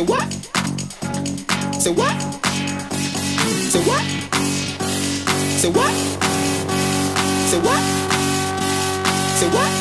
Say what? Say what? Say what? Say what? Say what? Say what?